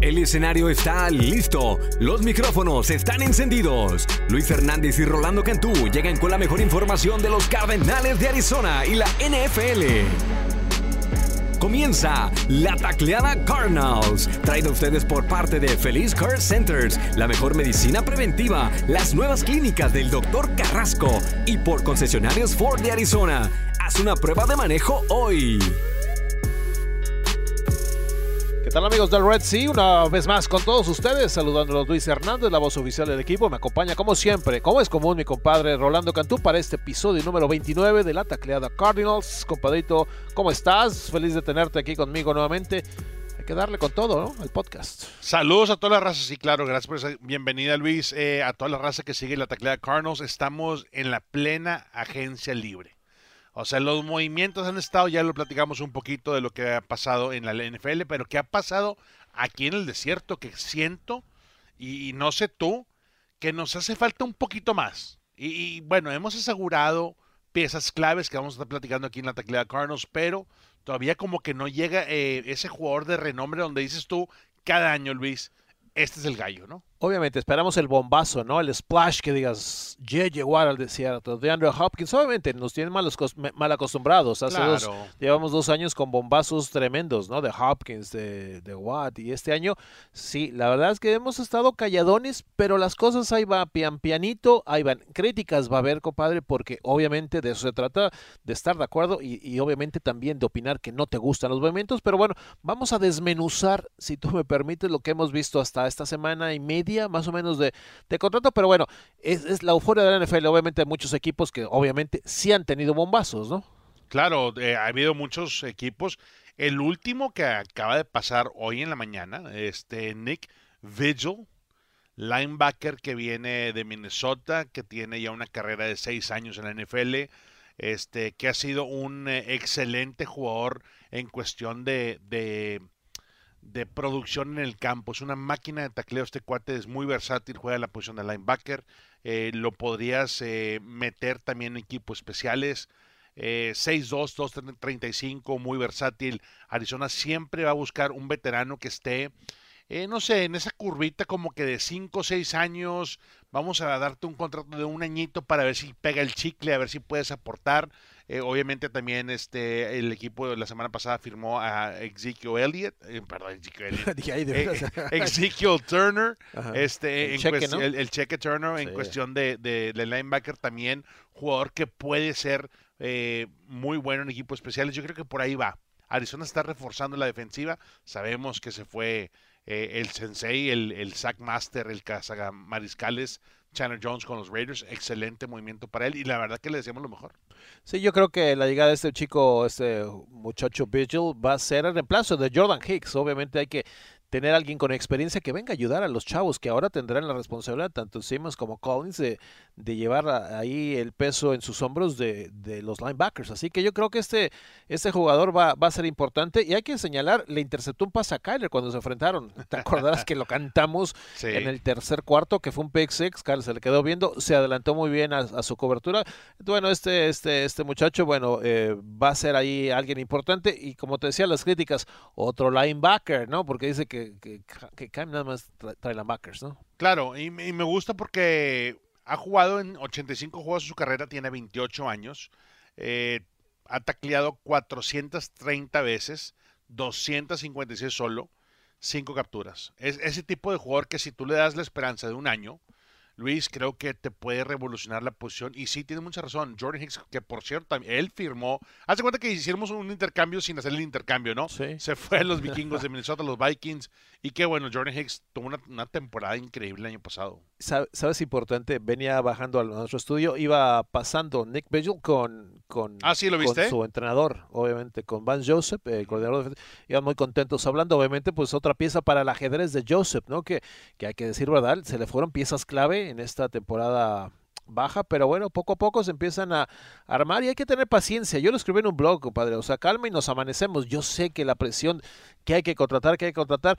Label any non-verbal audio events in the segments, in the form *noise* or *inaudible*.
El escenario está listo, los micrófonos están encendidos. Luis Fernández y Rolando Cantú llegan con la mejor información de los Cardenales de Arizona y la NFL. Comienza la tacleada Cardinals, traída a ustedes por parte de Feliz Care Centers, la mejor medicina preventiva, las nuevas clínicas del Dr. Carrasco y por concesionarios Ford de Arizona. Haz una prueba de manejo hoy. ¿Qué tal amigos del Red Sea? Una vez más con todos ustedes, saludándolos Luis Hernández, la voz oficial del equipo. Me acompaña como siempre, como es común, mi compadre Rolando Cantú para este episodio número 29 de la tacleada Cardinals. Compadrito, ¿cómo estás? Feliz de tenerte aquí conmigo nuevamente. Hay que darle con todo, ¿no? Podcast. Saludos a todas las razas, sí, claro, gracias por esa bienvenida, Luis. Eh, a toda la raza que sigue la tacleada Cardinals, estamos en la plena agencia libre. O sea, los movimientos han estado, ya lo platicamos un poquito de lo que ha pasado en la NFL, pero ¿qué ha pasado aquí en el desierto? Que siento, y, no sé tú, que nos hace falta un poquito más. Y, bueno, hemos asegurado piezas claves que vamos a estar platicando aquí en la taclea Cardinals, pero todavía como que no llega eh, ese jugador de renombre donde dices tú cada año, Luis, este es el gallo, ¿no? Obviamente, esperamos el bombazo, ¿no? El splash que digas, ya llegó al desierto. De Andrew Hopkins, obviamente, nos tienen mal, mal acostumbrados. Hace dos, llevamos dos años con bombazos tremendos, ¿no? De Hopkins, de, de Watt. Y este año, sí, la verdad es que hemos estado calladones, pero las cosas ahí va pian pianito, ahí van. Críticas va a haber, compadre, porque obviamente de eso se trata, de estar de acuerdo y, y obviamente también de opinar que no te gustan los movimientos. Pero bueno, vamos a desmenuzar, si tú me permites, lo que hemos visto hasta esta semana y media más o menos de, contrato, pero bueno, es, la euforia de la NFL. Obviamente hay muchos equipos que obviamente sí han tenido bombazos, ¿no? Claro, eh, ha habido muchos equipos. El último que acaba de pasar hoy en la mañana, este Nick Vigil, linebacker que viene de Minnesota, que tiene ya una carrera de seis años en la NFL, este, que ha sido un eh, excelente jugador en cuestión de, de de producción en el campo. Es una máquina de tacleo. Este cuate es muy versátil, juega la posición de linebacker. Eh, lo podrías eh, meter también en equipos especiales. Eh, 6'2, 2'35, muy versátil. Arizona siempre va a buscar un veterano que esté, eh, no sé, en esa curvita como que de 5 o 6 años. Vamos a darte un contrato de un añito para ver si pega el chicle, a ver si puedes aportar. Eh, obviamente también este el equipo de la semana pasada firmó a Ezekiel Elliott, eh, perdón, Ezekiel *laughs* Elliott. Eh, *laughs* Ezekiel Turner, este el, cheque, el, cheque Turner en cuestión de, de, linebacker también, jugador que puede ser muy bueno en equipos especiales. Yo creo que por ahí va. Arizona está reforzando la defensiva. Sabemos que se fue el sensei, el, el sack master, el cazaga mariscales Chandler Jones con los Raiders, excelente movimiento para él y la verdad que le decíamos lo mejor. Sí, yo creo que la llegada de este chico, este muchacho Vigil, va a ser el reemplazo de Jordan Hicks. Obviamente hay que tener alguien con experiencia que venga a ayudar a los chavos que ahora tendrán la responsabilidad, tanto Simmons como Collins, de, de llevar ahí el peso en sus hombros de, de, los linebackers. Así que yo creo que este, este jugador va, va, a ser importante y hay que señalar, le interceptó un pase a Kyler cuando se enfrentaron. Te acordarás que lo cantamos *laughs* en el tercer cuarto, que fue un pick six, Kyler se le quedó viendo, se adelantó muy bien a, su cobertura. Bueno, este, este, este muchacho, bueno, eh, va a ser ahí alguien importante y como te decía, las críticas, otro linebacker, ¿no? Porque dice que que, que, nada más trae, ¿no? Claro, y, me gusta porque ha jugado en 85 juegos de su carrera, tiene 28 años, eh, ha tacleado 430 veces, 256 solo, 5 capturas. Es ese tipo de jugador que si tú le das la esperanza de un año, Luis, creo que te puede revolucionar la posición. Y sí, tiene mucha razón. Jordan Hicks, que por cierto, él firmó. Hace cuenta que hicimos un intercambio sin hacer el intercambio, ¿no? Sí. Se fue a los *laughs* vikingos de Minnesota, los Vikings. Y qué bueno, Jordan Hicks tuvo una, temporada increíble el año pasado. ¿Sabes importante? Venía bajando a nuestro estudio, iba pasando Nick Vigil con, con, ah, ¿sí lo viste? su entrenador, obviamente, con Van Joseph, el coordinador de Iban muy contentos hablando. Obviamente, pues otra pieza para el ajedrez de Joseph, ¿no? Que, que hay que decir verdad, se le fueron piezas clave en esta temporada baja, pero bueno, poco a poco se empiezan a armar y hay que tener paciencia. Yo lo escribí en un blog, compadre, o sea, calma y nos amanecemos. Yo sé que la presión que hay que contratar, que hay que contratar,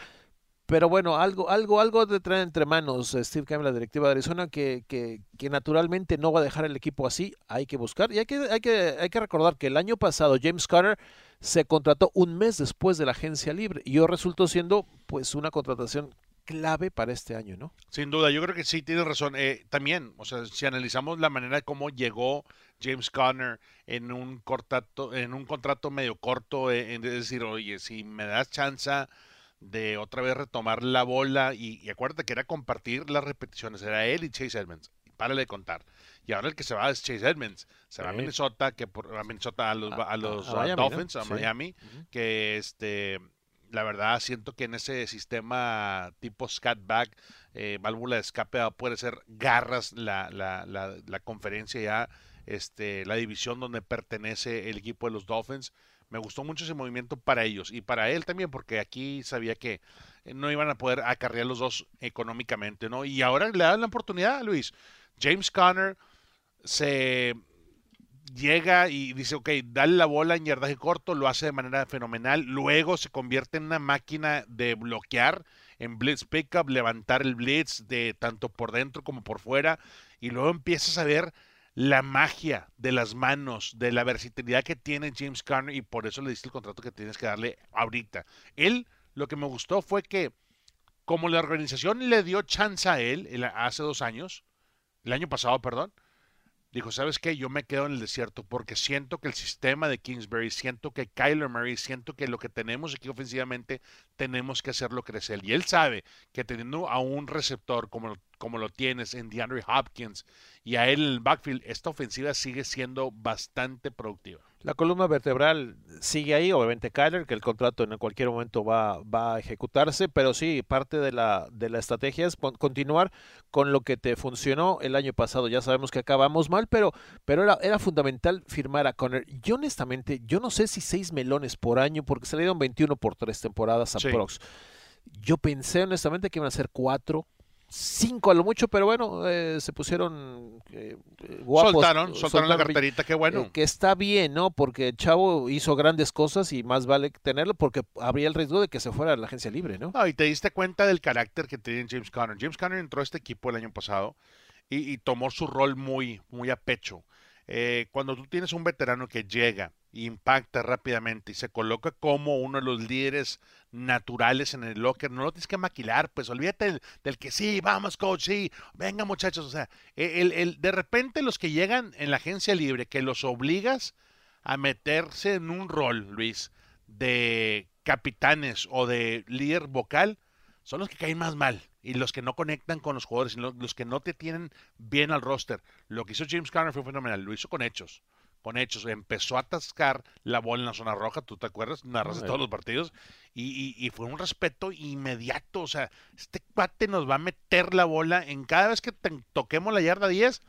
Pero bueno, algo, algo, algo de traer entre manos Steve Campbell, la directiva de Arizona, que, que, naturalmente no va a dejar el equipo así. Hay que buscar. Y hay que, hay que, hay que recordar que el año pasado James Conner se contrató un mes después de la agencia libre y yo resultó siendo pues una contratación clave para este año, ¿no? Sin duda, yo creo que sí, tienes razón. Eh, también, o sea, si analizamos la manera de cómo llegó James Conner en un contrato, en un contrato medio corto, eh, es decir, oye, si me das chance de otra vez retomar la bola y, y, acuérdate que era compartir las repeticiones, era él y Chase Edmonds, párale de contar. Y ahora el que se va es Chase Edmonds, se va a Minnesota, que por, a Minnesota a los, a, los a, Miami, Dolphins, ¿no? a Miami, sí. que este la verdad siento que en ese sistema tipo scatback, eh, válvula de escape puede ser garras la, la, la, la, conferencia ya, este, la división donde pertenece el equipo de los Dolphins. Me gustó mucho ese movimiento para ellos y para él también, porque aquí sabía que no iban a poder acarrear los dos económicamente, ¿no? Y ahora le dan la oportunidad, Luis. James Conner se llega y dice, ok, dale la bola en yardaje corto, lo hace de manera fenomenal, luego se convierte en una máquina de bloquear, en blitz pickup, levantar el blitz de tanto por dentro como por fuera, y luego empiezas a ver la magia de las manos, de la versatilidad que tiene James Conner, y por eso le diste el contrato que tienes que darle ahorita. Él, lo que me gustó fue que, como la organización le dio chance a él hace dos años, el año pasado, perdón, dijo, ¿sabes qué? Yo me quedo en el desierto porque siento que el sistema de Kingsbury, siento que Kyler Murray, siento que lo que tenemos aquí ofensivamente tenemos que hacerlo crecer. Y él sabe que teniendo a un receptor como, como lo tienes en DeAndre Hopkins y a él en el backfield, esta ofensiva sigue siendo bastante productiva. La columna vertebral sigue ahí, obviamente Kyler, que el contrato en cualquier momento va, va a ejecutarse, pero sí, parte de la, de la estrategia es continuar con lo que te funcionó el año pasado. Ya sabemos que acabamos mal, pero, pero era, era fundamental firmar a Conner. Yo honestamente, yo no sé si seis melones por año, porque se le dieron 21 por tres temporadas a sí. Prox. Yo pensé honestamente que iban a ser cuatro, cinco a lo mucho, pero bueno, eh, se pusieron eh, guapos. Soltaron, soltaron, soltaron la carterita, qué bueno. Eh, que está bien, ¿no? Porque Chavo hizo grandes cosas y más vale tenerlo porque habría el riesgo de que se fuera a la agencia libre, ¿no? No, y te diste cuenta del carácter que tiene James Conner. James Conner entró a este equipo el año pasado y, y tomó su rol muy, muy a pecho. Eh, cuando tú tienes un veterano que llega, impacta rápidamente y se coloca como uno de los líderes naturales en el locker, no lo tienes que maquilar, pues olvídate del, del que sí, vamos coach, sí, venga muchachos, o sea, el, el, de repente los que llegan en la agencia libre, que los obligas a meterse en un rol, Luis, de capitanes o de líder vocal, son los que caen más mal y los que no conectan con los jugadores, los, los que no te tienen bien al roster. Lo que hizo James Conner fue fenomenal, lo hizo con hechos con hechos. Empezó a atascar la bola en la zona roja, ¿tú te acuerdas? Narras de todos los partidos. Y, y, y, fue un respeto inmediato. O sea, este cuate nos va a meter la bola en cada vez que te, toquemos la yarda 10.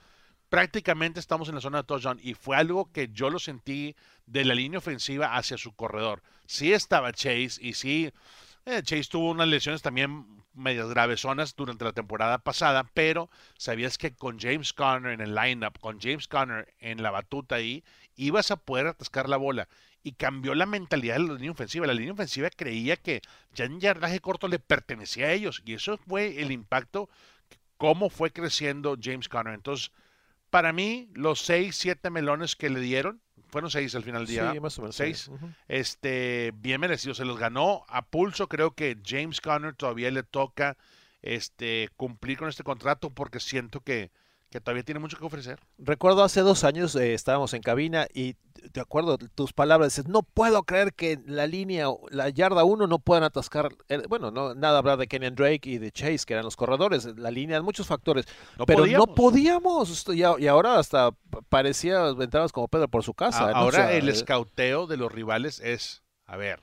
Prácticamente estamos en la zona de touchdown. Y fue algo que yo lo sentí de la línea ofensiva hacia su corredor. Sí estaba Chase y sí. Eh, Chase tuvo unas lesiones también medias gravesonas durante la temporada pasada, pero sabías que con James Conner en el lineup, con James Conner en la batuta ahí, ibas a poder atascar la bola. Y cambió la mentalidad de la línea ofensiva. La línea ofensiva creía que ya en yardaje corto le pertenecía a ellos. Y eso fue el impacto, cómo fue creciendo James Conner. Entonces, para mí, los seis, siete melones que le dieron, fueron seis al final del día. Sí, más o menos. Seis. Uh -huh. Este, bien merecido. Se los ganó a pulso. Creo que James Conner todavía le toca este, cumplir con este contrato porque siento que, que todavía tiene mucho que ofrecer. Recuerdo hace dos años eh, estábamos en cabina y de acuerdo tus palabras, dices, no puedo creer que la línea, la yarda 1 no puedan atascar, eh, bueno, no, nada hablar de Kenyan Drake y de Chase, que eran los corredores, la línea, muchos factores, no pero podíamos. no podíamos, y, y, ahora hasta parecía entrabas como Pedro por su casa. A, ¿no? Ahora o sea, el escauteo de los rivales es, a ver,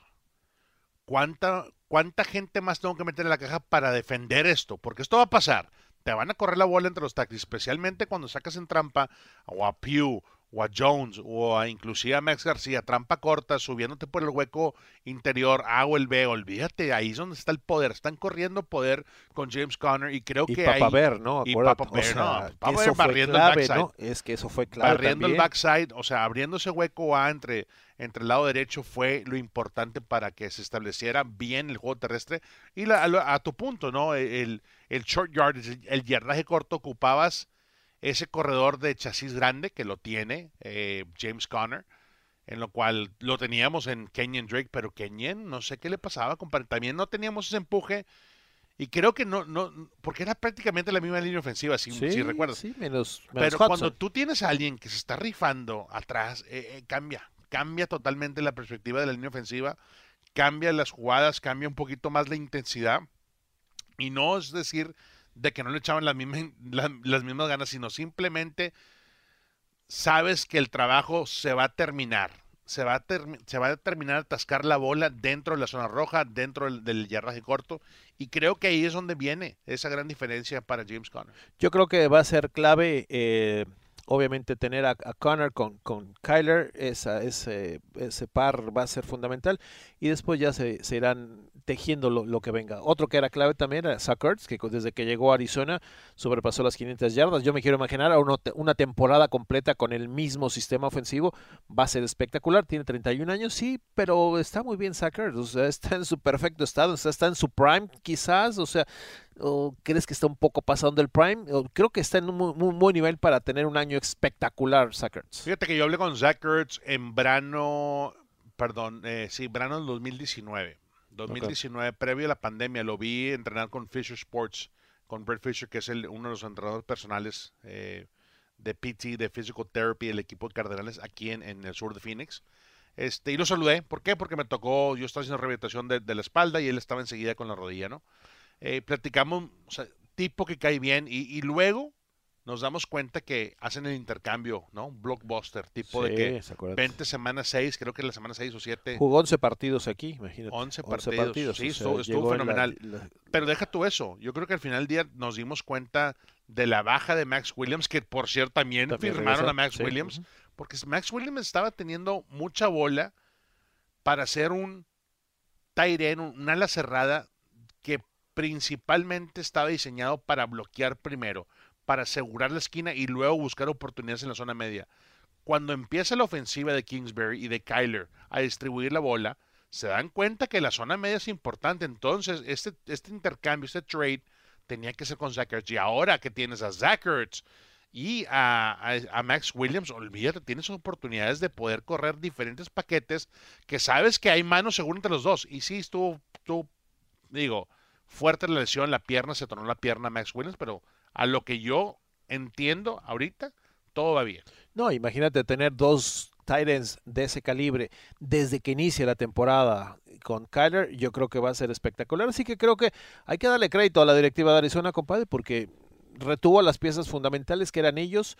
¿cuánta, ¿cuánta gente más tengo que meter en la caja para defender esto? Porque esto va a pasar te van a correr la bola entre los taxis, especialmente cuando sacas en trampa o a Pew o a Jones o a inclusive a Max García, trampa corta, subiéndote por el hueco interior, hago el B, olvídate, ahí es donde está el poder, están corriendo poder con James Conner y creo y que Papa ahí... Bear, ¿no? y Acuérdate, Papa Bear, o sea, no, Papa Bear barriendo el backside. ¿no? Es que eso fue clave barriendo el backside, o sea, abriendo ese hueco A entre, entre el lado derecho fue lo importante para que se estableciera bien el juego terrestre. Y la- a, a tu punto, ¿no? El, el short yard, el, el yardaje corto, ocupabas ese corredor de chasis grande que lo tiene eh, James Conner, en lo cual lo teníamos en Kenyon Drake, pero Kenyon, no sé qué le pasaba, compadre. También no teníamos ese empuje. Y creo que no, no, porque era prácticamente la misma línea ofensiva, si, Sí, si recuerdas. sí, menos, menos Pero Hudson. cuando tú tienes a alguien que se está rifando atrás, eh, eh, cambia, cambia totalmente la perspectiva de la línea ofensiva, cambia las jugadas, cambia un poquito más la intensidad. Y no es decir de que no le echaban las mismas, *laughs* la- las mismas ganas, sino simplemente sabes que el trabajo se va a terminar. Se va a, termi- se va a terminar atascar la bola dentro de la zona roja, dentro del, del corto. Y creo que ahí es donde viene esa gran diferencia para James Conner. Yo creo que va a ser clave, eh, obviamente, tener a, Connor con, con Kyler, esa, ese, ese par va a ser fundamental, y después ya se, se irán tejiendo lo, lo que venga. Otro que era clave también era Zach Ertz, que desde que llegó a Arizona sobrepasó las 500 yardas. Yo me quiero imaginar una temporada completa con el mismo sistema ofensivo, va a ser espectacular. Tiene 31 años, sí, pero está muy bien Zach Ertz, o sea, *laughs* está en su perfecto estado, está en su prime quizás, o sea, ¿O crees que está un poco pasando el prime? ¿O creo que está en un muy, buen nivel para tener un año espectacular, Sackers. Fíjate que yo hablé con Zach Ertz en verano, perdón, eh, sí, verano del 2019. 2019, previo a la pandemia, lo vi entrenar con Fisher Sports, con Brett Fisher, que es el- uno de los entrenadores personales eh, de PT, de Physical Therapy, el equipo de Cardenales aquí en, el sur de Phoenix. Este, y lo saludé. ¿Por qué? Porque me tocó, yo estaba haciendo rehabilitación de la espalda y él estaba enseguida con la rodilla, ¿no? Eh, platicamos, o sea, tipo que cae bien y, y luego nos damos cuenta que hacen el intercambio, ¿no? Un blockbuster, tipo de que se acuerda. 20 semanas 6, creo que la semana 6 o 7. Jugó 11 partidos aquí, imagínate. 11 partidos, sí, o estuvo- la- fenomenal. la- Pero deja tú eso. Yo creo que al final del día nos dimos cuenta de la baja de Max Williams, que por cierto también, También firmaron regresa, a Max sí, Williams, porque Max Williams estaba teniendo mucha bola para ser un un un ala cerrada que principalmente estaba diseñado para bloquear primero, para asegurar la esquina y luego buscar oportunidades en la zona media. Cuando empieza la ofensiva de Kingsbury y de Kyler a distribuir la bola, se dan cuenta que la zona media es importante. Entonces, este, este intercambio, este trade, tenía que ser con Zach Ertz. Y ahora que tienes a Zach Ertz y a, Max Williams, olvídate, tienes oportunidades de poder correr diferentes paquetes que sabes que hay manos seguro entre los dos. Y sí, estuvo, estuvo, digo, fuerte la lesión, la pierna, se tornó la pierna Max Williams, pero a lo que yo entiendo ahorita, todo va bien. No, imagínate tener dos Titans de ese calibre desde que inicia la temporada con Kyler, yo creo que va a ser espectacular. Así que creo que hay que darle crédito a la directiva de Arizona, compadre, porque retuvo las piezas fundamentales que eran ellos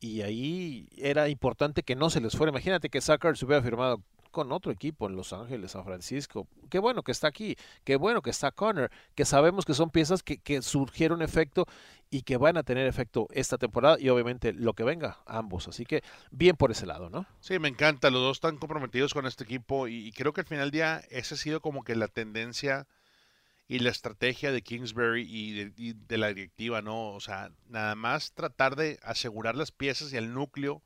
y ahí era importante que no se les fuera. Imagínate que Zucker se hubiera firmado con otro equipo en Los Ángeles, San Francisco. Qué bueno que está aquí, qué bueno que está Connor, que sabemos que son piezas que, que surgieron efecto y que van a tener efecto esta temporada y obviamente lo que venga, ambos. Así que bien por ese lado, ¿no? Sí, me encanta. Los dos están comprometidos con este equipo y, creo que al final del día esa ha sido como que la tendencia y la estrategia de Kingsbury y de, y de la directiva, ¿no? O sea, nada más tratar de asegurar las piezas y el núcleo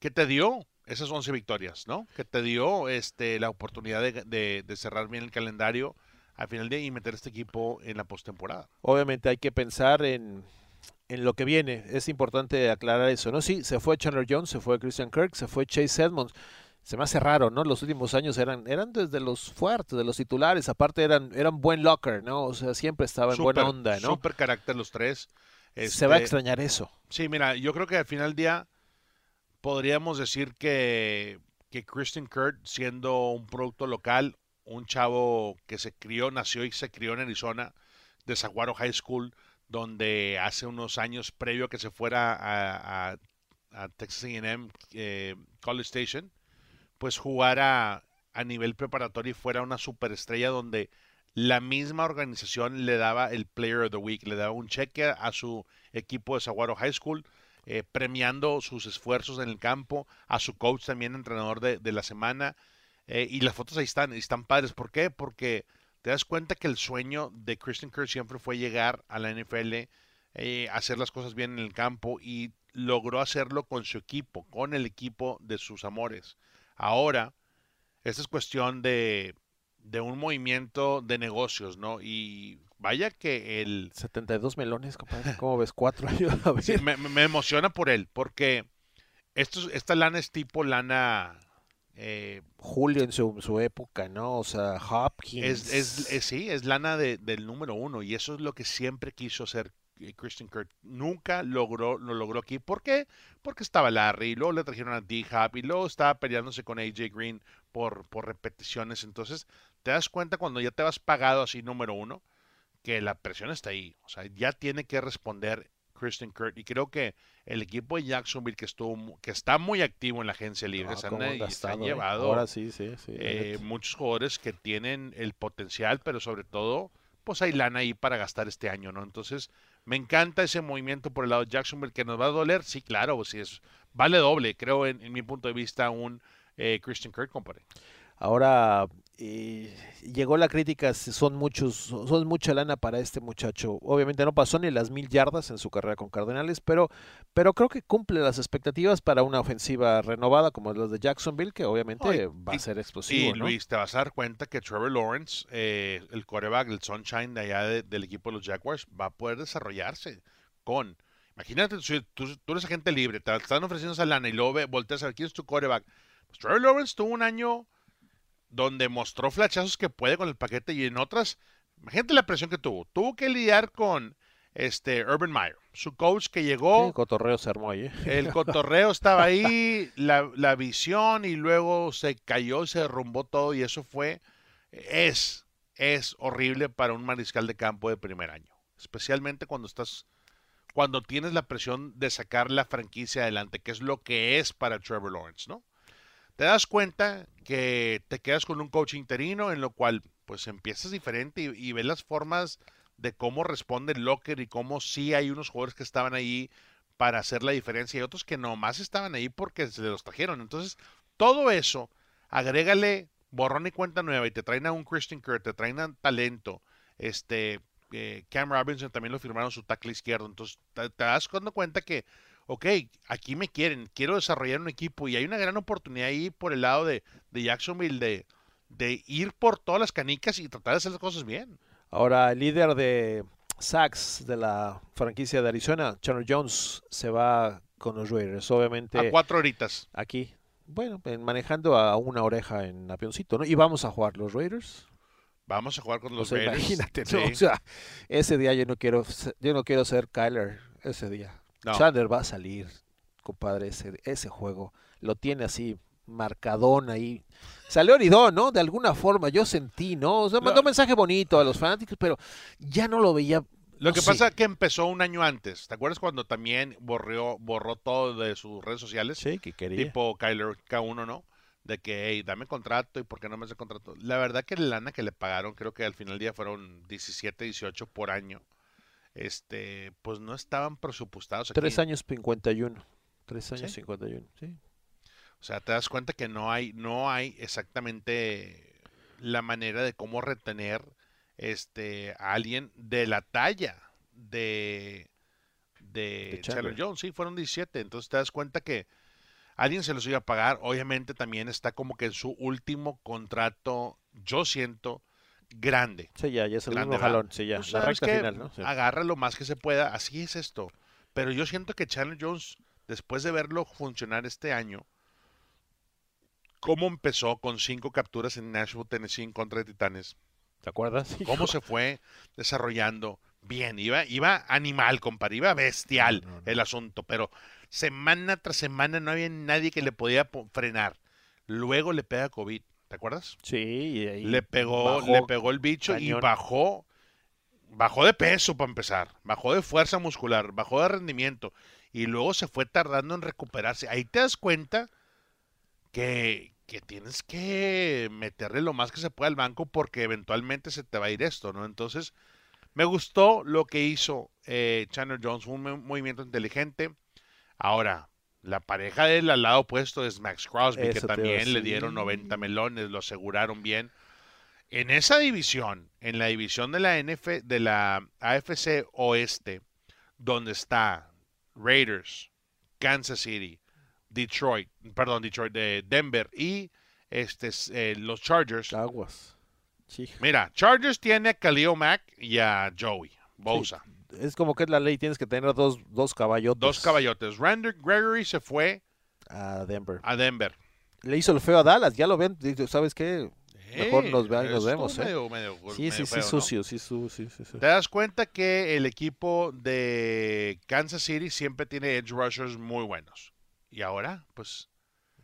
que te dio esas 11 victorias, ¿no? Que te dio este, la oportunidad de, de- de cerrar bien el calendario al final del día y meter este equipo en la postemporada. Obviamente hay que pensar en, en lo que viene. Es importante aclarar eso, ¿no? Sí, se fue Chandler Jones, se fue Christian Kirk, se fue Chase Edmonds. Se me hace raro, ¿no? Los últimos años eran, eran desde los fuertes, de los titulares. Aparte eran, eran buen locker, ¿no? O sea, siempre estaba en buena onda, ¿no? Súper carácter los tres. Se va a Este, extrañar eso. Sí, mira, yo creo que al final del día podríamos decir que, que Christian Kurt, siendo un producto local, un chavo que se crió, nació y se crió en Arizona, de Saguaro High School, donde hace unos años, previo a que se fuera a Texas AM eh, College Station, pues jugara a nivel preparatorio y fuera una superestrella donde la misma organización le daba el Player of the Week, le daba un cheque a su equipo de Saguaro High School eh, premiando sus esfuerzos en el campo, a su coach también, entrenador de, de la semana. eh, y las fotos ahí están, están padres. ¿Por qué? Porque te das cuenta que el sueño de Christian Kirk siempre fue llegar a la NFL, eh, hacer las cosas bien en el campo y logró hacerlo con su equipo, con el equipo de sus amores. Ahora, esta es cuestión de, de un movimiento de negocios, ¿no? Y vaya que el... 72 melones, compadre. *laughs* ¿Cómo ves? Cuatro años. Sí, me, emociona por él, porque esto, es- esta lana es tipo lana... eh, Julio en su, su época, ¿no? O sea, Hopkins. es, es, es- sí, es lana de- del número uno y eso es lo que siempre quiso hacer eh, Christian Kirk. Nunca logró, lo logró aquí. ¿Por qué? Porque estaba Larry, y luego le trajeron a D-Hop y luego estaba peleándose con AJ Green por, por repeticiones. Entonces, te das cuenta cuando ya te vas pagado así número uno, que la presión está ahí. O sea, ya tiene que responder Christian Kirk. Y creo que el equipo de Jacksonville que estuvo que está muy activo en la agencia libre, Ah, se han, se gastado, ¿eh? llevado Ahora sí, sí, sí. eh, muchos jugadores que tienen el potencial, pero sobre todo, pues hay lana ahí para gastar este año, ¿no? Entonces, me encanta ese movimiento por el lado de Jacksonville, que nos va a doler, sí, claro, sí es, vale doble, creo, en, en mi punto de vista, un eh, Christian Kirk, compadre. Ahora eh, llegó la crítica, son muchos, son mucha lana para este muchacho. Obviamente no pasó ni las mil yardas en su carrera con Cardenales, pero, pero creo que cumple las expectativas para una ofensiva renovada como las de Jacksonville, que obviamente va y- a ser explosivo, ¿no? Luis, te vas a dar cuenta que Trevor Lawrence, eh, el quarterback, el Sunshine de allá de- del equipo de los Jaguars, va a poder desarrollarse con... Imagínate, tú, tú eres agente libre, te están ofreciendo esa lana y luego volteas a ver quién es tu quarterback. Pues Trevor Lawrence tuvo un año donde mostró flachazos que puede con el paquete y en otras, imagínate la presión que tuvo. Tuvo que lidiar con este Urban Meyer, su coach que llegó... Sí, cotorreo se armó ahí, ¿eh? El *laughs* cotorreo estaba ahí, la, la visión y luego se cayó, se derrumbó todo y eso fue, es, es horrible para un mariscal de campo de primer año, especialmente cuando estás, cuando tienes la presión de sacar la franquicia adelante, que es lo que es para Trevor Lawrence, ¿no? Te das cuenta que te quedas con un coach interino en lo cual pues empiezas diferente y, ves las formas de cómo responde el locker y cómo sí hay unos jugadores que estaban ahí para hacer la diferencia y otros que nomás estaban ahí porque se los trajeron. Entonces, todo eso, agrégale borrón y cuenta nueva y te traen a un Christian Kirk, te traen a talento, este, eh, Cam Robinson también lo firmaron su tackle izquierdo. Entonces, te, te das dando cuenta que, ok, aquí me quieren, quiero desarrollar un equipo y hay una gran oportunidad ahí por el lado de, de Jacksonville de, de ir por todas las canicas y tratar de hacer las cosas bien. Ahora, el líder de sacks de la franquicia de Arizona, Chandler Jones, se va con los Raiders. Obviamente, A cuatro horitas. aquí, bueno, en- manejando a una oreja en avioncito, ¿no? Y vamos a jugar los Raiders. Vamos a jugar con O los sea, Raiders. imagínate, Sí. ¿no? O sea, ese día yo no quiero, yo no quiero ser Kyler ese día. No. Chandler va a salir, compadre, ese, ese juego. Lo tiene así, marcadón ahí. Salió Oridón, ¿no? De alguna forma, yo sentí, ¿no? O sea, mandó un mensaje bonito a los fanáticos, pero ya no lo veía. Lo no que sé. pasa es que empezó un año antes. ¿Te acuerdas cuando también borró, borró todo de sus redes sociales? Sí, que quería. Tipo Kyler K1, ¿no? De que, hey, dame contrato y por qué no me hace contrato. La verdad que la lana que le pagaron, creo que al final del día fueron 17, 18 por año. Este, pues no estaban presupuestados aquí. Tres años 51. Tres años Sí. 51, sí. O sea, te das cuenta que no hay, no hay exactamente la manera de cómo retener este a alguien de la talla de de, De Chandler Chandler. Jones. Sí, fueron 17. Entonces te das cuenta que alguien se los iba a pagar. Obviamente también está como que en su último contrato, yo siento, grande. Sí, ya, ya es el Grande, jalón. Sí, ya, la ¿sabes recta final, ¿no? Sí. Agarra lo más que se pueda. Así es esto. Pero yo siento que Chandler Jones, después de verlo funcionar este año, cómo empezó con cinco capturas en Nashville, Tennessee en contra de Titanes, ¿Te acuerdas? cómo se fue desarrollando bien, iba, iba animal, compadre, iba bestial No, no, no. el asunto, pero semana tras semana no había nadie que le podía po- frenar. Luego le pega COVID, ¿te acuerdas? Sí, y ahí le pegó, le pegó el bicho y bajó, bajó de peso para empezar, bajó de fuerza muscular, bajó de rendimiento y luego se fue tardando en recuperarse. Ahí te das cuenta que, que tienes que meterle lo más que se pueda al banco porque eventualmente se te va a ir esto, ¿no? Entonces, me gustó lo que hizo eh, Chandler Jones, un mo- movimiento inteligente. Ahora, la pareja del al lado opuesto es Max Crosby, que Eso también le dieron 90 melones, lo aseguraron bien. En esa división, en la división de la NF, de la AFC Oeste, donde está Raiders, Kansas City, Detroit, perdón, Detroit, de Denver y este, eh, los Chargers. Aguas. Sí. Mira, Chargers tiene a Khalil Mack y a Joey Bosa. Es como que es la ley, tienes que tener dos, dos caballotes. Dos caballotes. Randy Gregory se fue A Denver. a Denver. Le hizo el feo a Dallas, ya lo ven. ¿Sabes qué? Mejor Eh, nos, ve- nos vemos, ¿eh? medio- medio- Sí, sí, sí, feo, ¿no? sucio, sí, su- sí, sí, sí. Te das cuenta que el equipo de Kansas City siempre tiene edge rushers muy buenos. Y ahora, pues,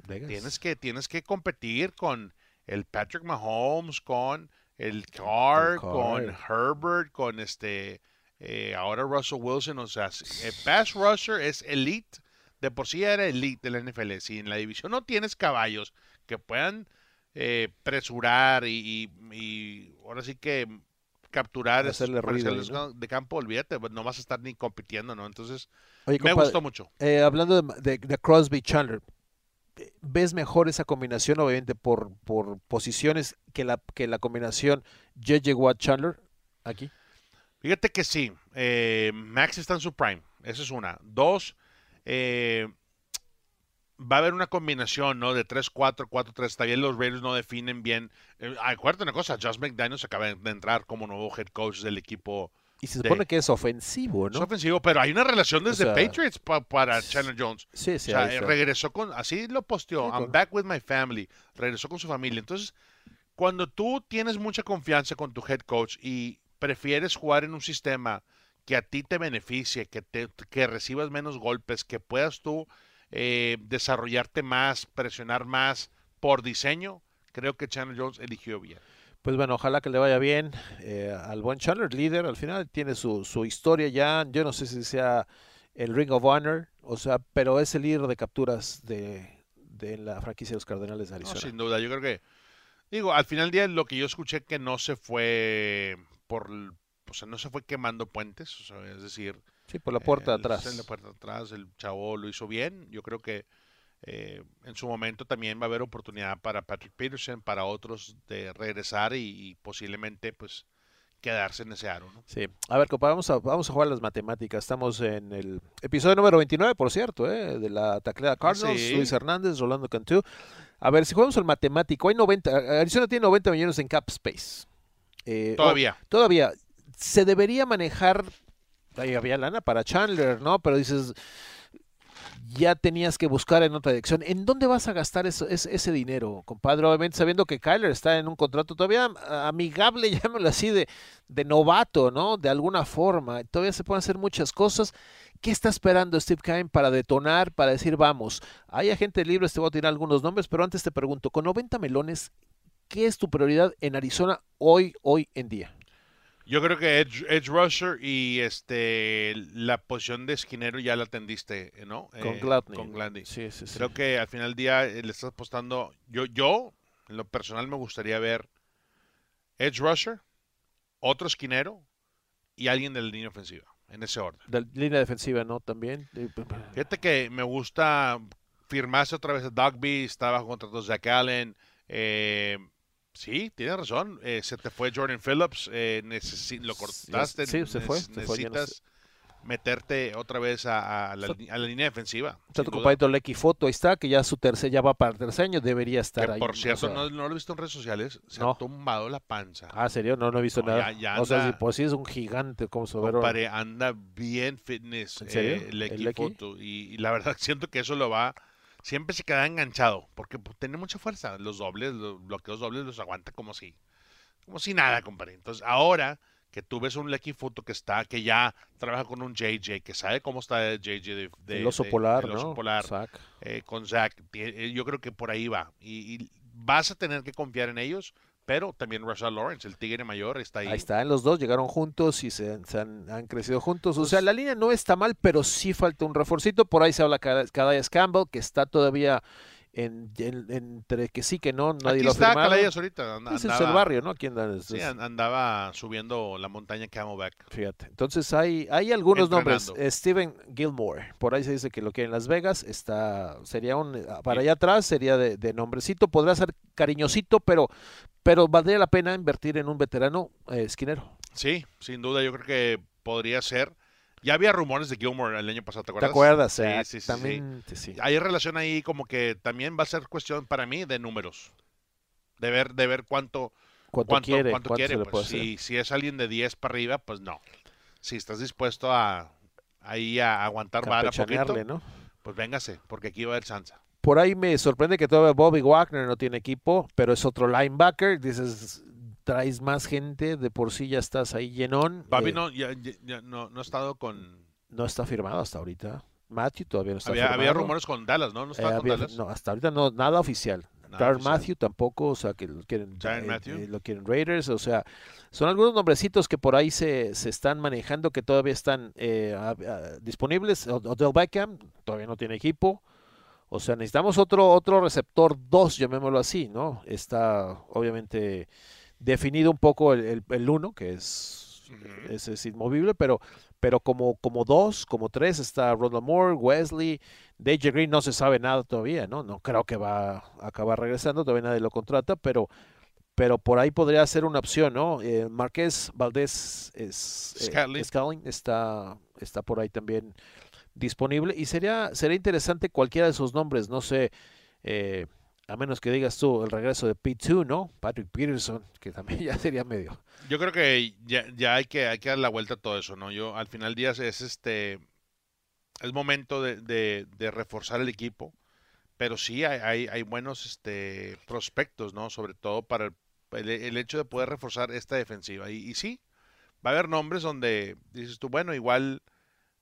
Vegas. tienes que, tienes que competir con el Patrick Mahomes, con el Carr, El Carr. con Herbert, con este, eh, ahora Russell Wilson. O sea, el pass rusher es elite. De por sí era elite de la NFL. Si en la división no tienes caballos que puedan eh, presurar y, y- y ahora sí que capturar Hacerle ruido de campo, olvídate, pues, no vas a estar ni compitiendo, ¿no? Entonces, Oye, me compadre, gustó mucho. eh, hablando de, de- de Crosby Chandler, eh, ¿ves mejor esa combinación, obviamente, por, por posiciones que la, que la combinación JJ Watt Chandler aquí? Fíjate que sí, eh, Max está en su prime, esa es una. Dos, eh, va a haber una combinación, ¿no? De 3-4, 4-3. Está bien, los Raiders no definen bien. Eh, acuérdate una cosa, Josh McDaniels acaba de entrar como nuevo head coach del equipo. Y se De- supone que es ofensivo, Es ¿no? ofensivo, pero hay una relación desde sea, Patriots pa- para Chandler Jones. Sí, sí, o sea, está. regresó con, así lo posteó, Sí, I'm con- back with my family, regresó con su familia. Entonces, cuando tú tienes mucha confianza con tu head coach y prefieres jugar en un sistema que a ti te beneficie, que, te, que recibas menos golpes, que puedas tú eh, desarrollarte más, presionar más por diseño, creo que Chandler Jones eligió bien. Pues bueno, ojalá que le vaya bien eh, al buen Chandler, líder. Al final tiene su, su historia ya. Yo no sé si sea el Ring of Honor, o sea, pero es el líder de capturas de, de la franquicia de los Cardenales de No, Arizona. sin duda, yo creo que, digo, al final del día lo que yo escuché que no se fue por, o sea, no se fue quemando puentes, o sea, es decir, Sí, por la puerta de Eh, atrás. En la puerta de atrás, el chavo lo hizo bien. Yo creo que eh, en su momento también va a haber oportunidad para Patrick Peterson, para otros de regresar y, y posiblemente pues quedarse en ese aro. ¿no? Sí. A ver, compa, vamos a, vamos a jugar las matemáticas. Estamos en el episodio número 29, por cierto, ¿eh? de la tacleada Cardinals. Sí. Luis Hernández, Rolando Cantú. A ver, si jugamos el matemático, hay 90, Arizona tiene 90 millones en cap space. Eh, Todavía. oh, todavía. Se debería manejar, ahí había lana para Chandler, ¿no? Pero dices, ya tenías que buscar en otra dirección. ¿En dónde vas a gastar eso, ese, ese dinero, compadre? Obviamente sabiendo que Kyler está en un contrato todavía amigable, *laughs* llámelo así, de, de novato, ¿no? De alguna forma. Todavía se pueden hacer muchas cosas. ¿Qué está esperando Steve Keim para detonar, para decir, vamos? Hay agentes libres, te voy a tirar algunos nombres, pero antes te pregunto, con 90 melones, ¿qué es tu prioridad en Arizona hoy, hoy en día? Yo creo que Edge, edge Rusher y este la posición de esquinero ya la atendiste, ¿no? Con Eh, Gladney. Con Gladney. Sí, sí, sí. Creo que al final del día eh, le estás apostando. Yo, yo, en lo personal, me gustaría ver Edge Rusher, otro esquinero y alguien de la línea ofensiva, en ese orden. De línea defensiva, ¿no? También. Fíjate que me gusta firmarse otra vez a Dogby, está bajo contrato Zach Allen. eh, sí, tienes razón. eh, se te fue Jordan Phillips, eh, lo cortaste. Sí, se fue, se fue, no necesitas meterte otra vez a, a la, So- a la línea defensiva. O sea, tu compadrito Lecky Foto, ahí está, que ya su tercer, ya va para el tercer año, debería estar Que, ahí. por o cierto, sea, no, no lo he visto en redes sociales. Se No. ha tumbado la panza. Ah, serio, no, no he visto nada. ya- ya o sea, anda- si por sí es un gigante, como ve. Compadre, anda bien fitness eh, el ¿El equipo. Lecky? tú, Y, y la verdad *laughs* siento que eso lo va. Siempre se queda enganchado. Porque pues, tiene mucha fuerza. Los dobles, los bloqueos dobles los aguanta como si. Como si nada, compadre. Entonces, ahora que tú ves un Lecky Foto que está, que ya trabaja con un JJ, que sabe cómo está el JJ de, de- el oso de- polar, el ¿no? oso polar, Zach. eh, con Zach. eh, Yo creo que por ahí va. Y, y vas a tener que confiar en ellos. Pero también Russell Lawrence, el tigre mayor, está ahí. Ahí están los dos, llegaron juntos y se, se han, han crecido juntos. O Pues sea, la línea no está mal, pero sí falta un reforcito. Por ahí se habla Cada- Calais Campbell, que está todavía en, en- entre que sí que no, nadie Aquí lo está. Calayas ahorita. and- Ese es andaba- el barrio, ¿no? Aquí andan, es- andaba subiendo la montaña Camelback. Fíjate. Entonces hay, hay algunos nombres. Entrenando. Eh, Steven Gilmore, por ahí se dice que lo quiere en Las Vegas. Está, sería un, eh, para allá atrás sería de, de nombrecito. Podrá ser cariñosito, pero, pero valdría la pena invertir en un veterano eh, esquinero. Sí, sin duda, yo creo que podría ser. Ya había rumores de Gilmore el año pasado, ¿te ¿Te acuerdas? acuerdas? Sí, sí, sí, sí. Hay relación ahí como que también va a ser cuestión para mí de números. De ver, de ver cuánto, ¿Cuánto, cuánto, quiere? cuánto ¿Cuánto quiere. Pues, si, si es alguien de 10 para arriba, pues no. Si estás dispuesto a ahí a aguantar vara poquito, ¿no? pues véngase, porque aquí va a haber chance. Por ahí me sorprende que todavía Bobby Wagner no tiene equipo, pero es otro linebacker. Dices, traes más gente, de por sí ya estás ahí llenón. Bobby Eh, no, ya- ya- ya no, no ha estado con... no está firmado hasta ahorita. Matthew todavía no está Había, había firmado. rumores con Dallas, ¿no? No Eh, estaba con había- Dallas. no, hasta ahorita no, nada oficial. Oficial. Matthew tampoco, o sea, que lo quieren, eh, Matthew. eh, lo quieren Raiders, o sea, son algunos nombrecitos que por ahí se, se están manejando que todavía están eh, a- a- disponibles. Odell Beckham todavía no tiene equipo, o sea, necesitamos otro otro receptor 2, llamémoslo así, ¿no? Está obviamente definido un poco el, el, el uno, que es, ese es inmovible, pero pero como, como dos, como tres está Ronald Moore, Wesley, DJ Green no se sabe nada todavía, ¿no? No creo que va a acabar regresando, todavía nadie lo contrata, pero, pero por ahí podría ser una opción, ¿no? Eh, Marqués Valdés es, eh, está, está por ahí también disponible y sería, sería interesante cualquiera de esos nombres, no sé, eh, a menos que digas tú el regreso de P2, ¿no? Patrick Peterson, que también *laughs* ya sería medio. Yo creo que ya, ya hay que hay que dar la vuelta a todo eso, ¿no? Yo al final del día es este es momento de, de- reforzar el equipo, pero sí hay, hay, buenos este prospectos, ¿no? Sobre todo para el, el- el hecho de poder reforzar esta defensiva. Y, y sí, va a haber nombres donde dices tú, bueno, igual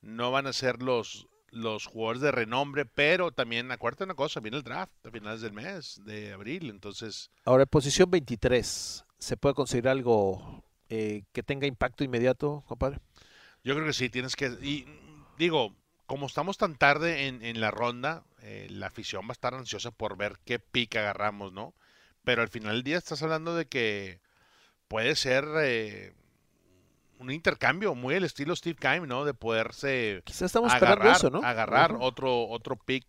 no van a ser los los jugadores de renombre, pero también acuérdate una cosa, viene el draft a finales del mes de abril, entonces Ahora, en posición 23, ¿se puede conseguir algo eh, que tenga impacto inmediato, compadre? Yo creo que sí, tienes que... Y digo, como estamos tan tarde en, en la ronda, eh, la afición va a estar ansiosa por ver qué pick agarramos, ¿no? Pero al final del día estás hablando de que puede ser eh, un intercambio muy al estilo Steve Keim, ¿no? De poderse Quizás estamos agarrar, eso, ¿no? agarrar otro, otro pick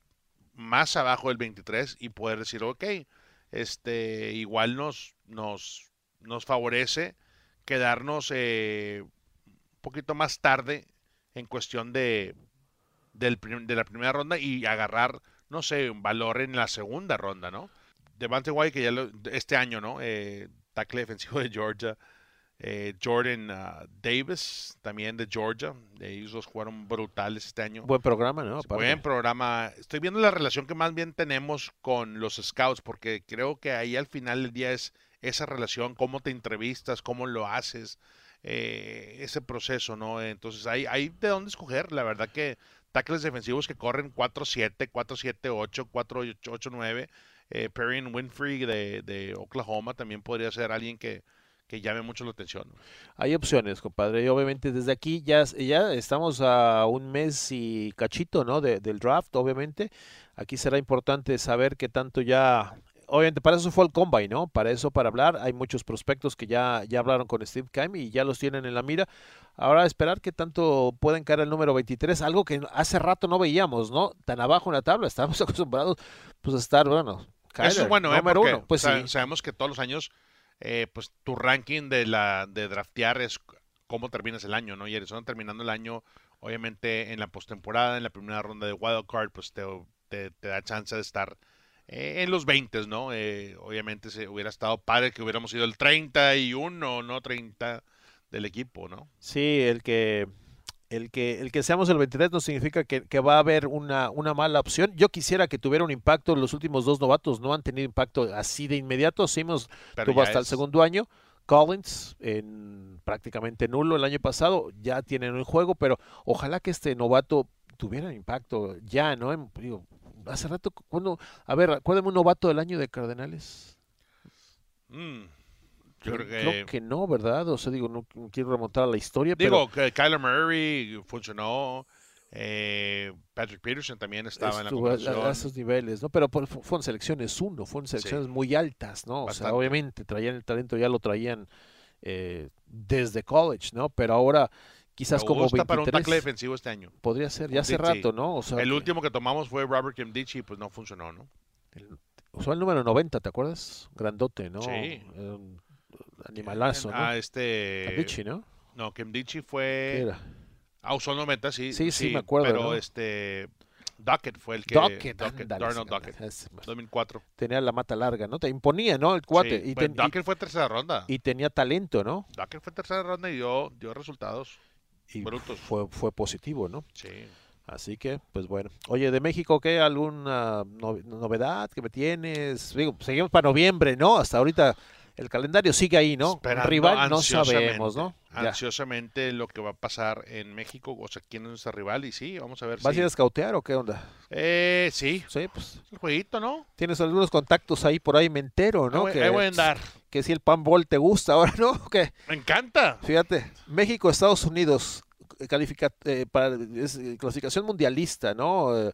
más abajo del 23 y poder decir, ok, este, igual nos, nos, nos favorece quedarnos eh, un poquito más tarde en cuestión de, del prim- de la primera ronda y agarrar, no sé, un valor en la segunda ronda, ¿no? Devante White, que ya lo- este año, ¿no? Eh, tackle defensivo de Georgia. Eh, Jordan ah, Davis, también de Georgia. Ellos dos jugaron brutales este año. Buen programa, ¿no? Aparte. Buen programa. Estoy viendo la relación que más bien tenemos con los scouts, porque creo que ahí al final del día es esa relación, cómo te entrevistas, cómo lo haces, eh, ese proceso, ¿no? Entonces hay, hay de dónde escoger. La verdad que tackles defensivos que corren 4-7, 4-7-8, 4-8-9. Eh, Perry Winfrey de, de Oklahoma también podría ser alguien que, que llame mucho la atención. Hay opciones, compadre. Y obviamente desde aquí ya, ya estamos a un mes y cachito, ¿no? De- del draft, obviamente. Aquí será importante saber qué tanto ya... Obviamente para eso fue el combine, ¿no? Para eso, para hablar. Hay muchos prospectos que ya, ya hablaron con Steve Keim y ya los tienen en la mira. Ahora esperar qué tanto pueden caer el número 23, algo que hace rato no veíamos, ¿no? Tan abajo en la tabla. Estábamos *laughs* acostumbrados pues a estar, bueno... Eso es Kyler, bueno, ¿eh? número Porque uno. Pues sí. sabemos que todos los años, eh, pues tu ranking de la de draftear es cómo terminas el año, ¿no? Y Arizona terminando el año, obviamente en la postemporada, en la primera ronda de wild card, pues te, te, da chance de estar eh, en los 20, ¿no? Eh, obviamente se hubiera estado padre que hubiéramos sido el 31, no 30 del equipo, ¿no? Sí, el que el que el que seamos el 23 no significa que, que va a haber una, una mala opción. Yo quisiera que tuviera un impacto. Los últimos dos novatos no han tenido impacto así de inmediato. Simons Pero tuvo hasta el segundo año. Collins en prácticamente nulo el año pasado. Ya tienen un juego, pero ojalá que este novato tuviera impacto ya, ¿no? Digo, hace rato, cuando, a ver, acuérdame un novato del año de Cardenales. Mm, yo creo que, no, ¿verdad? O sea, digo, no, no quiero remontar a la historia, pero digo, que Kyler Murray funcionó. Eh, Patrick Peterson también estaba en la a- a, esos niveles, ¿no? Pero por- fueron selecciones uno, fueron selecciones muy altas, ¿no? O sea, obviamente traían el talento, ya lo traían eh, desde college, ¿no? Pero ahora quizás como gusta para un 23 tackle defensivo este año. podría ser, ya hace rato, ¿no? O sea, El que- último que tomamos fue Robert Kimdichi y pues no funcionó, ¿no? el- usó el número 90, ¿te acuerdas? Grandote, ¿no? Sí. Un animalazo, ¿no? Ah, este... Tabichi, ¿no? No, Kimdichi ¿Qué fue... era? Ah, usó el 90, sí. Sí, sí, me acuerdo, Pero ¿no? este... Duckett fue el que... Duckett, Duckett, Darnell Duckett. pues, 2004. Tenía la mata larga, ¿no? Te imponía, ¿no? El cuate. Sí, y, pues, ten- y- Duckett fue tercera ronda. y tenía talento, ¿no? Duckett fue tercera ronda y dio, dio resultados. Y Brutos. fue, fue positivo, ¿no? Sí. Así que, pues bueno. Oye, de México, ¿qué? ¿Alguna no- novedad que me tienes? Digo, seguimos para noviembre, ¿no? Hasta ahorita el calendario sigue ahí, ¿no? Esperando rival no sabemos, ¿no? Ya. Ansiosamente lo que va a pasar en México, o sea, quién es nuestro rival y sí, vamos a ver ¿Vas si... a ir a escautear o qué onda? Eh, sí, Sí, pues el jueguito, ¿no? tienes algunos contactos ahí por ahí, me entero, ¿no? Ahí que, ahí voy a andar. que si el panball te gusta ahora, *laughs* ¿no? Que, Me encanta. fíjate, México, Estados Unidos, califica, eh, para, es, clasificación mundialista, ¿no? Eh,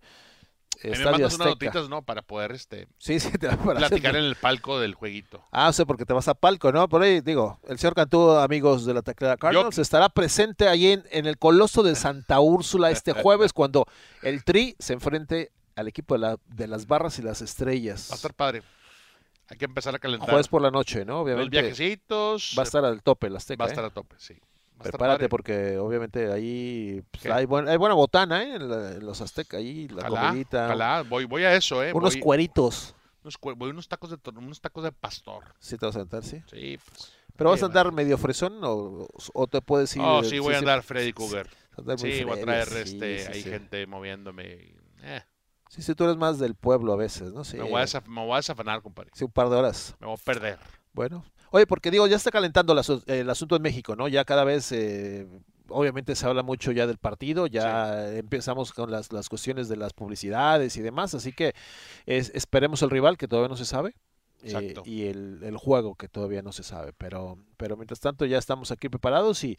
Ahí me Estadio mandas unas Azteca. notitas, ¿no? Para poder este, Sí, sí, *laughs* te va para platicar hacer- en el palco del jueguito. Ah, o sea, porque te vas a palco, ¿no? Por ahí, digo, el señor Cantú, amigos de la Taclea Cardinals, estará presente ahí en, en el Coloso de Santa Úrsula este *laughs* jueves cuando el Tri se enfrente al equipo de, la- de las barras y las estrellas. Va a estar padre. Hay que empezar a calentar. Jueves por la noche, ¿no? Los Obviamente viajecitos. va a estar al tope el Azteca. va a ¿eh? estar a tope, sí. A Prepárate padre. porque obviamente ahí pues, hay, buen- hay buena botana, ¿eh? En, la- en los Azteca, ahí la Ojalá, comidita, ojalá. Voy, voy a eso, ¿eh? unos voy, cueritos. unos, voy unos tacos de unos tacos de pastor. Sí te vas a sentar, sí. Sí, pues. Pero vas a Sí, andar medio fresón o, o te puedes ir... Oh, sí, voy a sí, andar Freddy Cougar. muy Sí, voy a traer sí, este, sí, hay sí. gente moviéndome. eh, Sí, sí, tú eres más del pueblo a veces, ¿no? Sí. me, voy a me voy a desafanar, compadre. Sí, un par de horas. Me voy a perder. Bueno. Oye, porque digo, ya está calentando el, asu- el asunto en México, ¿no? Ya cada vez, eh, obviamente se habla mucho ya del partido, ya empezamos con las, las cuestiones de las publicidades y demás, así que es- esperemos el rival que todavía no se sabe. eh, y el, el juego que todavía no se sabe, pero, pero mientras tanto ya estamos aquí preparados y,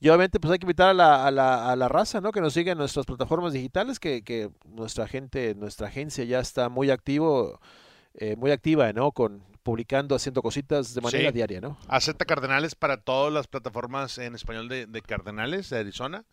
y obviamente pues hay que invitar a la, a la, a la raza, ¿no? Que nos siga en nuestras plataformas digitales, que, que nuestra gente, nuestra agencia ya está muy activo, eh, muy activa, ¿no? Con publicando, haciendo cositas de manera Sí. diaria, ¿no? Acepta Cardenales para todas las plataformas en español de, de Cardenales de Arizona.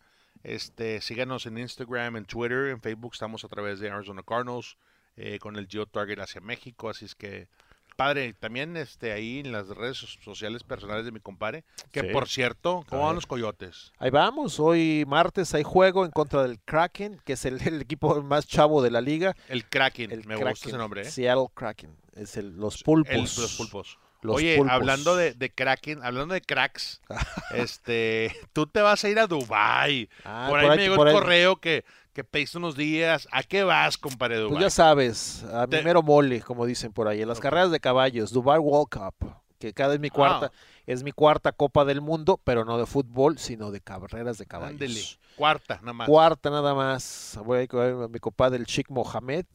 Este, síganos en Instagram, en Twitter, en Facebook. Estamos a través de Arizona Cardinals eh, con el Geo Target hacia México. Así es que, padre, también este, ahí en las redes so- sociales personales de mi compadre. Que Sí. por cierto, ¿cómo van los coyotes? Ahí vamos, hoy martes hay juego en contra del Kraken, que es el, el equipo más chavo de la liga. El Kraken, El me Kraken, gusta ese nombre. ¿eh? Seattle Kraken, es el, los pulpos. El- los pulpos. Los Oye, pulpos. hablando de, de Kraken, hablando de cracks, *laughs* este, tú te vas a ir a Dubai. Ah, por, ahí por me ahí- llegó por el ahí- correo que, que pediste unos días. ¿A qué vas, compadre Pues Dubai? ya sabes, a mi Te- mero mole, como dicen por ahí, en las carreras de caballos, Dubai World Cup, que cada es mi cuarta, Ah. es mi cuarta Copa del Mundo, pero no de fútbol, sino de carreras de caballos. Ándele, cuarta, nada más. Cuarta nada más. Voy a ir con mi compadre el Chic Mohamed,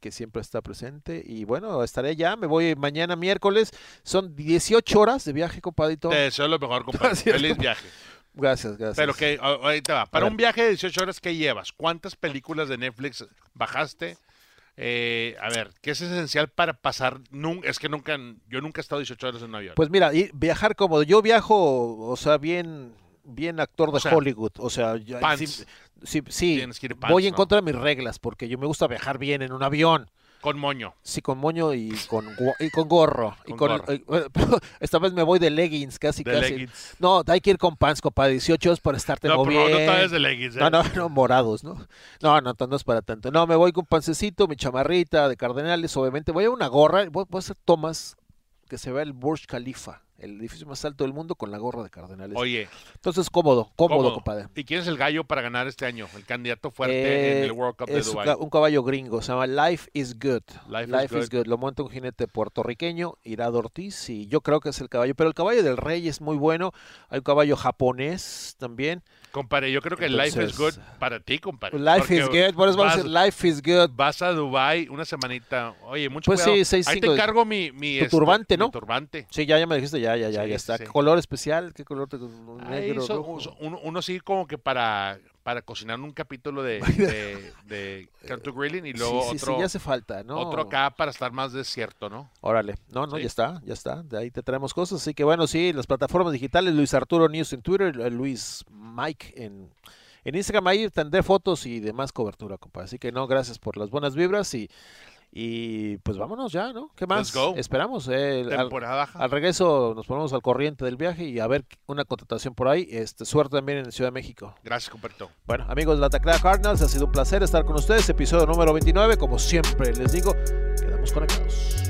que siempre está presente. Y bueno, estaré ya. Me voy mañana miércoles. Son 18 horas de viaje, compadito. Te deseo lo mejor, *laughs* compadre. Feliz viaje. Gracias, gracias. Pero que, ahí te va. Para un viaje de 18 horas, ¿qué llevas? ¿Cuántas películas de Netflix bajaste? Eh, a ver, ¿qué es esencial para pasar? nun- es que nunca, yo nunca he estado 18 horas en un avión. Pues mira, viajar cómodo. Yo viajo, o sea, bien, bien actor de O sea, Hollywood. O sea, ya- pants. sí, sí, pants, voy en ¿no? contra de mis reglas porque yo me gusta viajar bien en un avión. Con moño. Sí, con moño y con, y con gorro. y Con con, gorro. eh, *laughs* esta vez me voy de leggings, casi, De casi. leggings. No, hay que ir con pants, compadre. 18 horas para estarte No, moviendo. no vayas de leggings. ¿eh? No, no, *laughs* no, morados, ¿no? No, no, no es para tanto. No, me voy con pancecito, mi chamarrita de cardenales, obviamente. Voy a una gorra, voy, voy a hacer tomas que se vea el Burj Khalifa, el edificio más alto del mundo con la gorra de cardenales. Oye, Entonces, cómodo, cómodo, cómodo. compadre. ¿Y quién es el gallo para ganar este año? El candidato fuerte Eh, en el World Cup de Dubai. un caballo gringo, se llama Life is Good. Life is Good. Lo monta un jinete puertorriqueño, Irado Ortiz, y yo creo que es el caballo. Pero el caballo del rey es muy bueno. Hay un caballo japonés también. Compadre, yo creo que Life is Entonces, Good para ti, compadre. Life is Good, por eso vamos a vas- decir Life is Good. Vas a Dubai una semanita. Oye, mucho Pues cuidado. sí, seis, Ahí cinco- te encargo mi, mi, tu este, turbante, mi ¿no? turbante. Sí, ya, ya me dijiste, ya, ya, ya, Sí, ya está. sí. ¿Qué color especial? ¿Qué color? te- Negro, rojo? uno, uno sí como que para, para cocinar un capítulo de, *laughs* de, de Canto Grilling y luego sí, sí, otro, sí, ya hace falta, ¿no? otro acá para estar más desierto, ¿no? Órale, no, no, ya está, ya está, de ahí te traemos cosas, así que bueno, sí, las plataformas digitales, Luis Arturo News en Twitter, eh, Luis Mike en, en Instagram, ahí tendré fotos y demás cobertura, compadre, así que no, gracias por las buenas vibras y, y pues vámonos ya, ¿no? ¿Qué más? Let's go. Esperamos, eh, al, Temporada al regreso nos ponemos al corriente del viaje y a ver una contratación por ahí, este, suerte también en Ciudad de México. Gracias, compadrito. Bueno, amigos de la Taclea Cardinals, ha sido un placer estar con ustedes. Episodio número 29. Como siempre les digo, quedamos conectados.